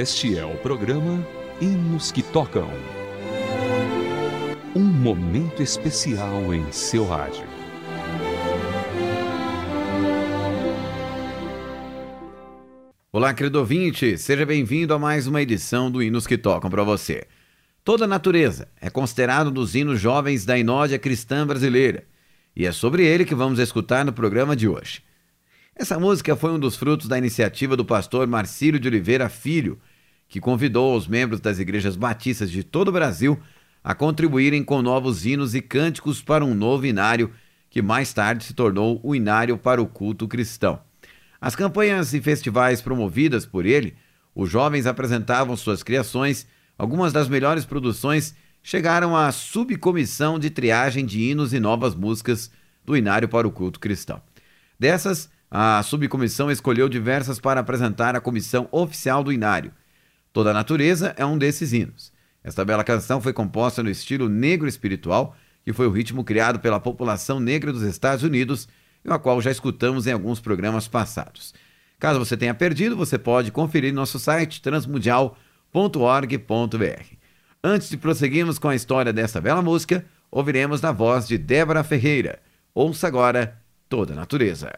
Este é o programa Hinos que Tocam. Um momento especial em seu rádio. Olá, querido ouvinte, seja bem-vindo a mais uma edição do Hinos que Tocam para você. Toda a Natureza é considerado um dos hinos jovens da inódia cristã brasileira, e é sobre ele que vamos escutar no programa de hoje. Essa música foi um dos frutos da iniciativa do pastor Marcílio de Oliveira Filho, que convidou os membros das igrejas batistas de todo o Brasil a contribuírem com novos hinos e cânticos para um novo inário, que mais tarde se tornou o Inário para o Culto Cristão. As campanhas e festivais promovidas por ele, os jovens apresentavam suas criações, algumas das melhores produções chegaram à subcomissão de triagem de hinos e novas músicas do Inário para o Culto Cristão. Dessas, a subcomissão escolheu diversas para apresentar à comissão oficial do Inário. Toda a Natureza é um desses hinos. Esta bela canção foi composta no estilo negro espiritual, que foi o ritmo criado pela população negra dos Estados Unidos e a qual já escutamos em alguns programas passados. Caso você tenha perdido, você pode conferir nosso site transmundial.org.br. Antes de prosseguirmos com a história dessa bela música, ouviremos na voz de Débora Ferreira. Ouça agora Toda a Natureza.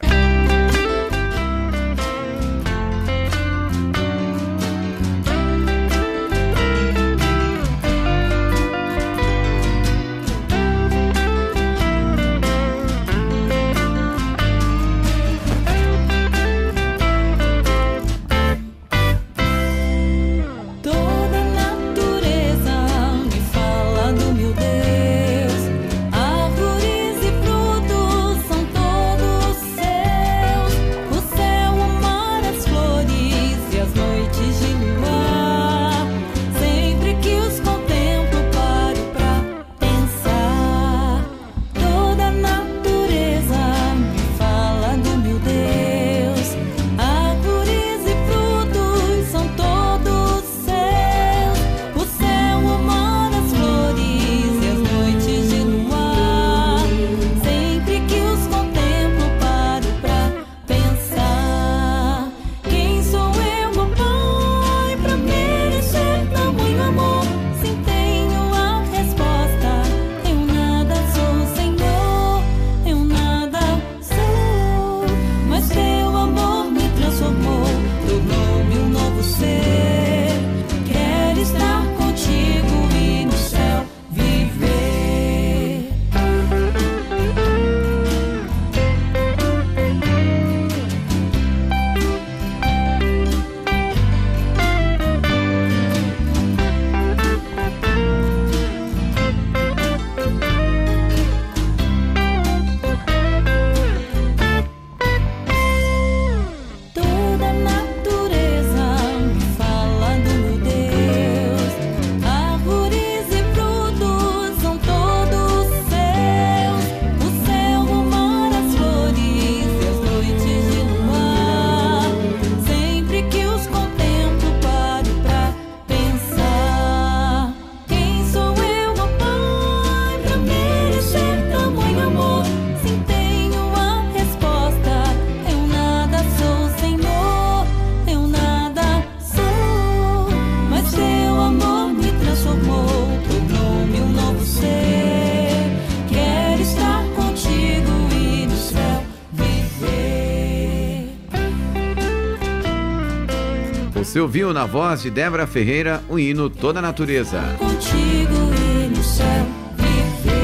Você ouviu na voz de Débora Ferreira o hino Toda a Natureza. Contigo e no céu viver.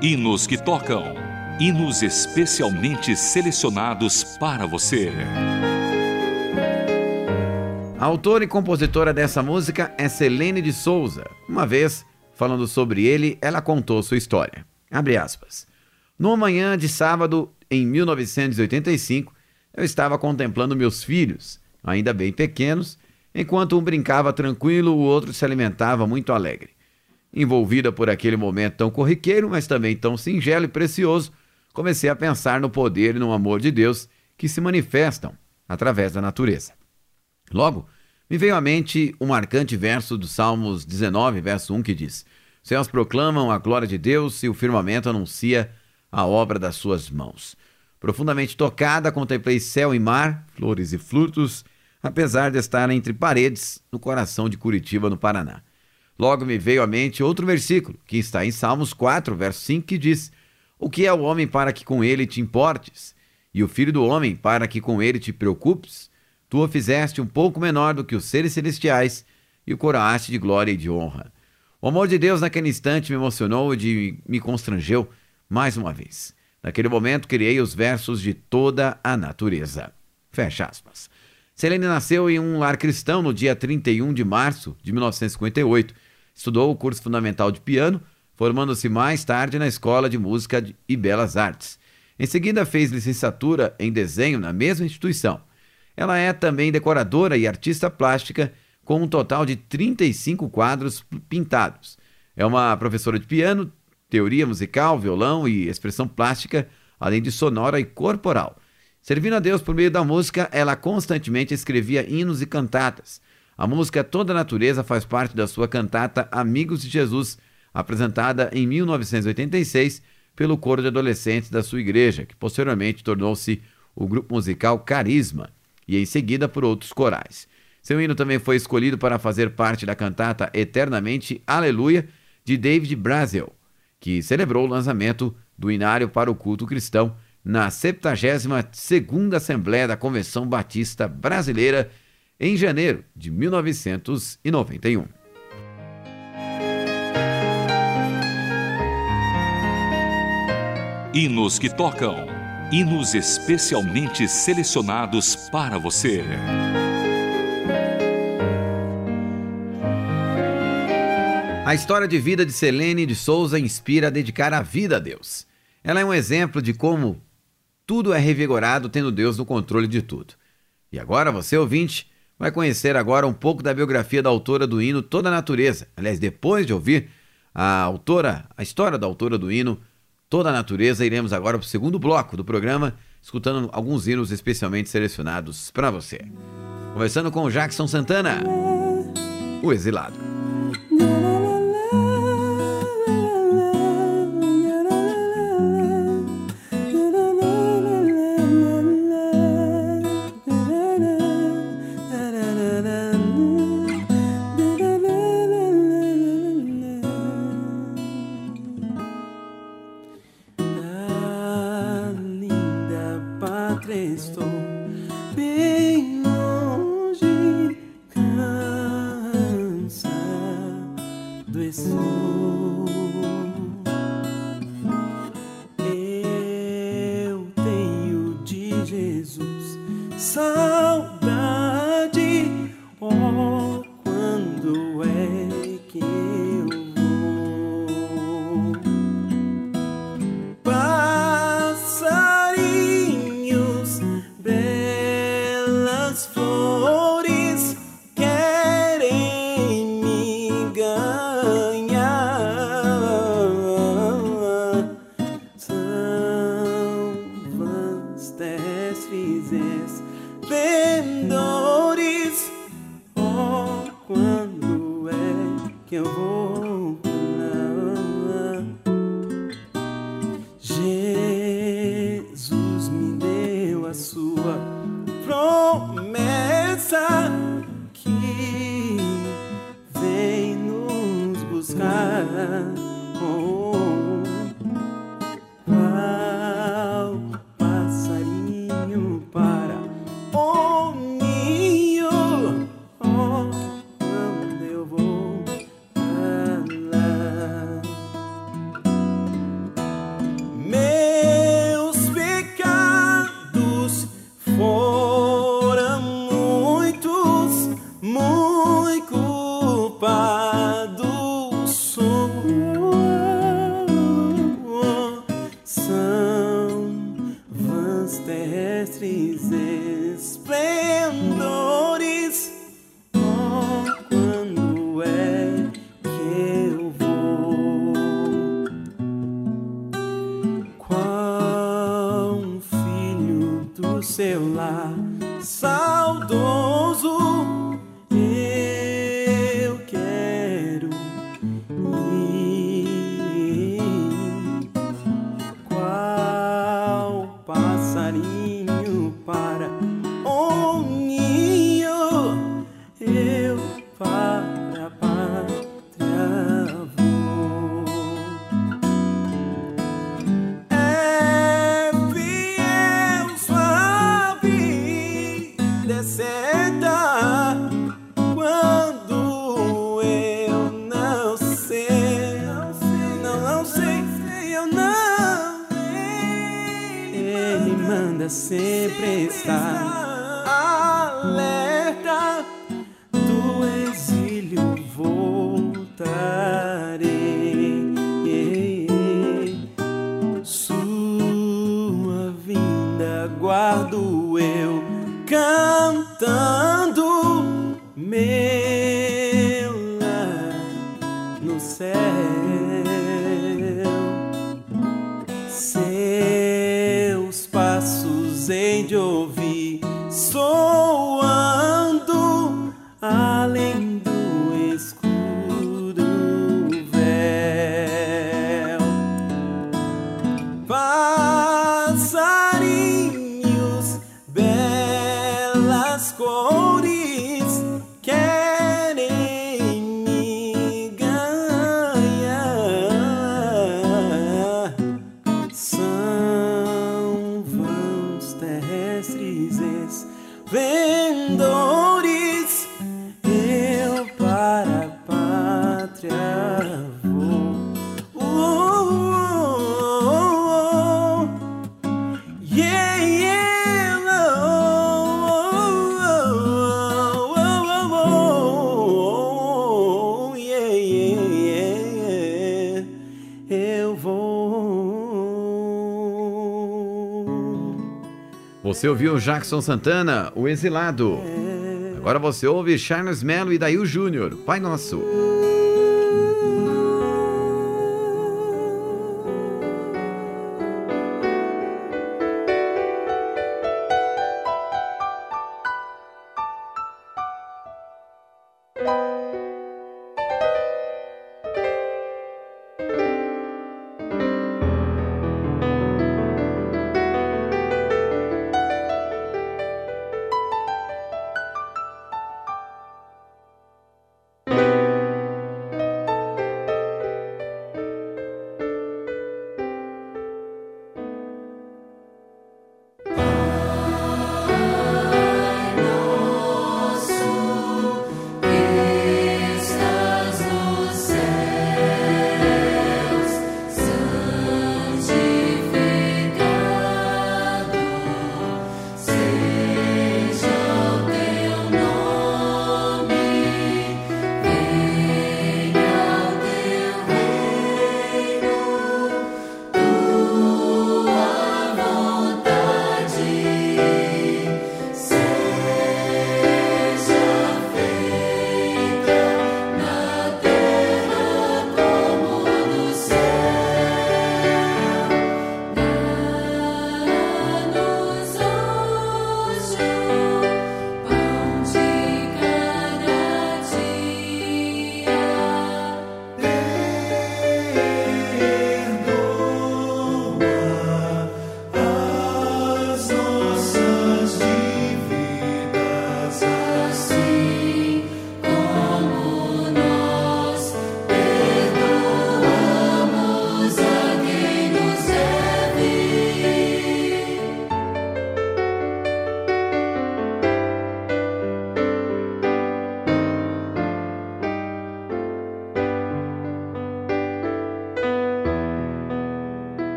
Hinos que Tocam. Hinos especialmente selecionados para você. A autora e compositora dessa música é Selene de Souza. Uma vez, falando sobre ele, ela contou sua história. Abre aspas. Numa manhã de sábado, em 1985, eu estava contemplando meus filhos, ainda bem pequenos, enquanto um brincava tranquilo, o outro se alimentava muito alegre. Envolvida por aquele momento tão corriqueiro, mas também tão singelo e precioso, comecei a pensar no poder e no amor de Deus que se manifestam através da natureza. Logo, me veio à mente um marcante verso do Salmos 19, verso 1, que diz: Céus proclamam a glória de Deus e o firmamento anuncia a obra das suas mãos. Profundamente tocada, contemplei céu e mar, flores e frutos, apesar de estar entre paredes, no coração de Curitiba, no Paraná. Logo me veio à mente outro versículo, que está em Salmos 4, verso 5, que diz: O que é o homem para que com ele te importes? E o filho do homem para que com ele te preocupes? Tu o fizeste um pouco menor do que os seres celestiais e o coroaste de glória e de honra. O amor de Deus naquele instante me emocionou e me constrangeu mais uma vez. Naquele momento criei os versos de toda a natureza. Fecha aspas. Selene nasceu em um lar cristão no dia 31 de março de 1958. Estudou o curso fundamental de piano, formando-se mais tarde na Escola de Música e Belas Artes. Em seguida, fez licenciatura em desenho na mesma instituição. Ela é também decoradora e artista plástica, com um total de 35 quadros pintados. É uma professora de piano, teoria musical, violão e expressão plástica, além de sonora e corporal. Servindo a Deus por meio da música, ela constantemente escrevia hinos e cantatas. A música Toda a Natureza faz parte da sua cantata Amigos de Jesus, apresentada em 1986 pelo coro de adolescentes da sua igreja, que posteriormente tornou-se o grupo musical Carisma, e em seguida por outros corais. Seu hino também foi escolhido para fazer parte da cantata Eternamente Aleluia, de David Brazel, que celebrou o lançamento do Inário para o Culto Cristão na 72ª Assembleia da Convenção Batista Brasileira em janeiro de 1991. Hinos que tocam. Hinos especialmente selecionados para você. A história de vida de Selene de Souza inspira a dedicar a vida a Deus. Ela é um exemplo de como tudo é revigorado tendo Deus no controle de tudo. E agora você, ouvinte, vai conhecer agora um pouco da biografia da autora do hino Toda a Natureza. Aliás, depois de ouvir a autora, a história da autora do hino Toda a Natureza, iremos agora para o segundo bloco do programa, escutando alguns hinos especialmente selecionados para você. Começando com Jackson Santana, O Exilado. A sua promessa que vem nos buscar. terrestres esplendor. Você ouviu Jackson Santana, O Exilado. Agora você ouve Charles Mello e Dail Júnior, Pai Nosso.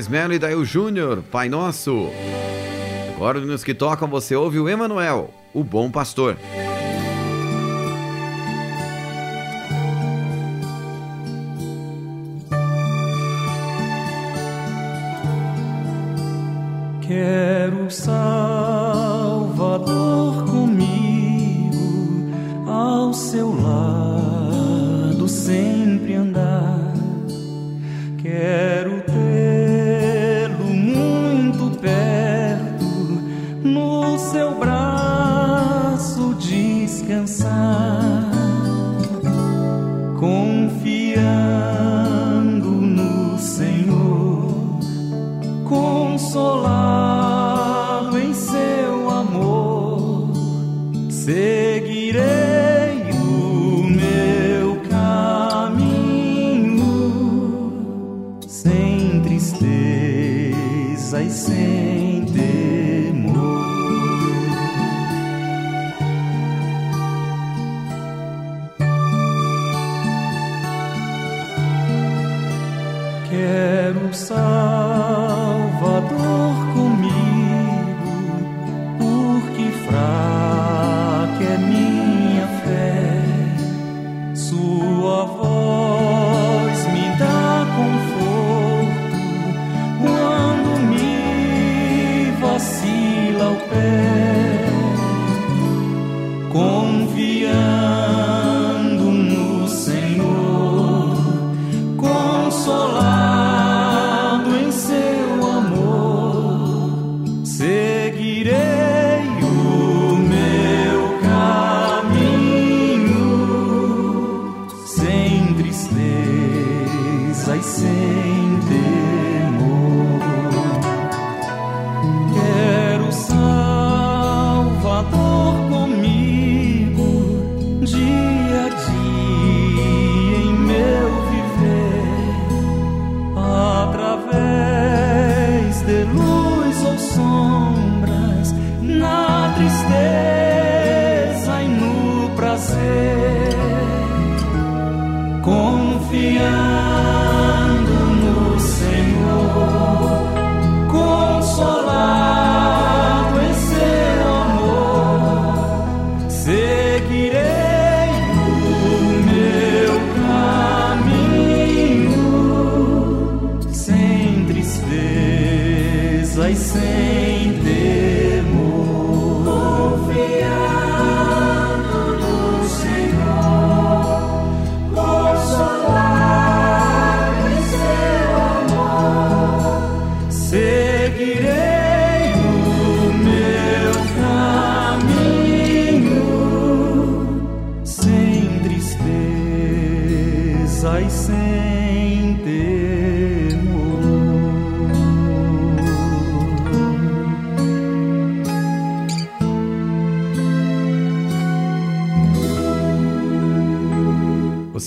Charles Mello e Dail Júnior, Pai Nosso. Agora nos que tocam você ouve o Emanuel, o Bom Pastor. Quero Salvador seguirei o meu caminho sem tristeza e sem pé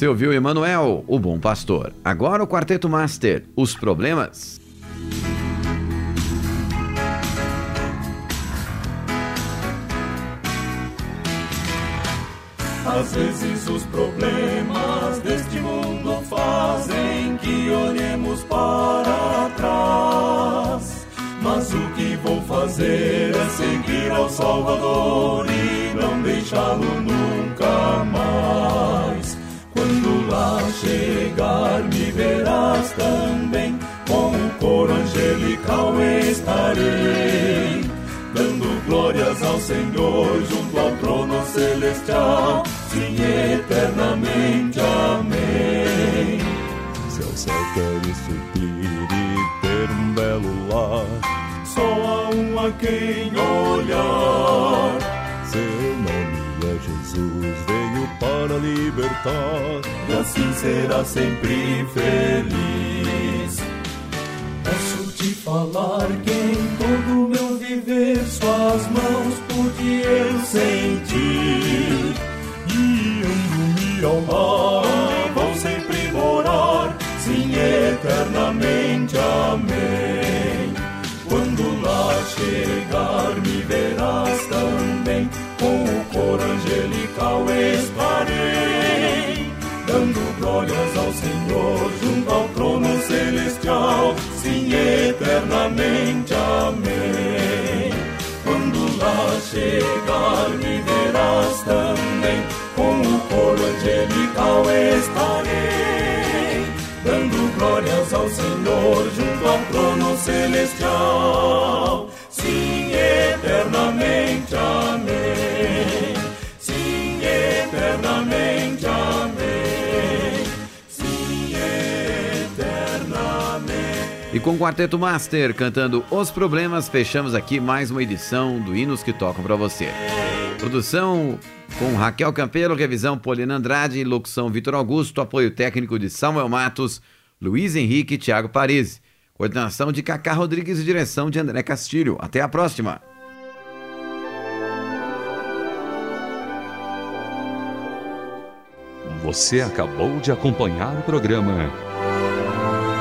Você ouviu Emanuel, o Bom Pastor. Agora o Quarteto Master, os problemas. Às vezes os problemas deste mundo fazem que olhemos para trás. Mas o que vou fazer é seguir ao Salvador e não deixá-lo nunca lá chegar, me verás também, com o coro angelical estarei dando glórias ao Senhor junto ao trono celestial, sim, eternamente. Amém. Se ao céu queres subir e ter um belo lar, Só há um a quem olhar. Libertar. e assim será sempre feliz. Posso te falar que em todo meu viver suas mãos pude eu sentir, guiando-me ao mar, vou sempre morar, sim, eternamente, amém. Quando lá chegar, me verás também, com o Coro angelical estarei, dando glórias ao Senhor junto ao trono celestial, sim, eternamente. Amém. Quando lá chegar, me verás também, com o coro angelical estarei, dando glórias ao Senhor junto ao trono celestial. E com o Quarteto Master cantando Os Problemas, fechamos aqui mais uma edição do Hinos que Tocam para você. Produção com Raquel Campelo, revisão Polina Andrade, locução Vitor Augusto, apoio técnico de Samuel Matos, Luiz Henrique e Thiago Parisi. Coordenação de Cacá Rodrigues e direção de André Castilho. Até a próxima! Você acabou de acompanhar o programa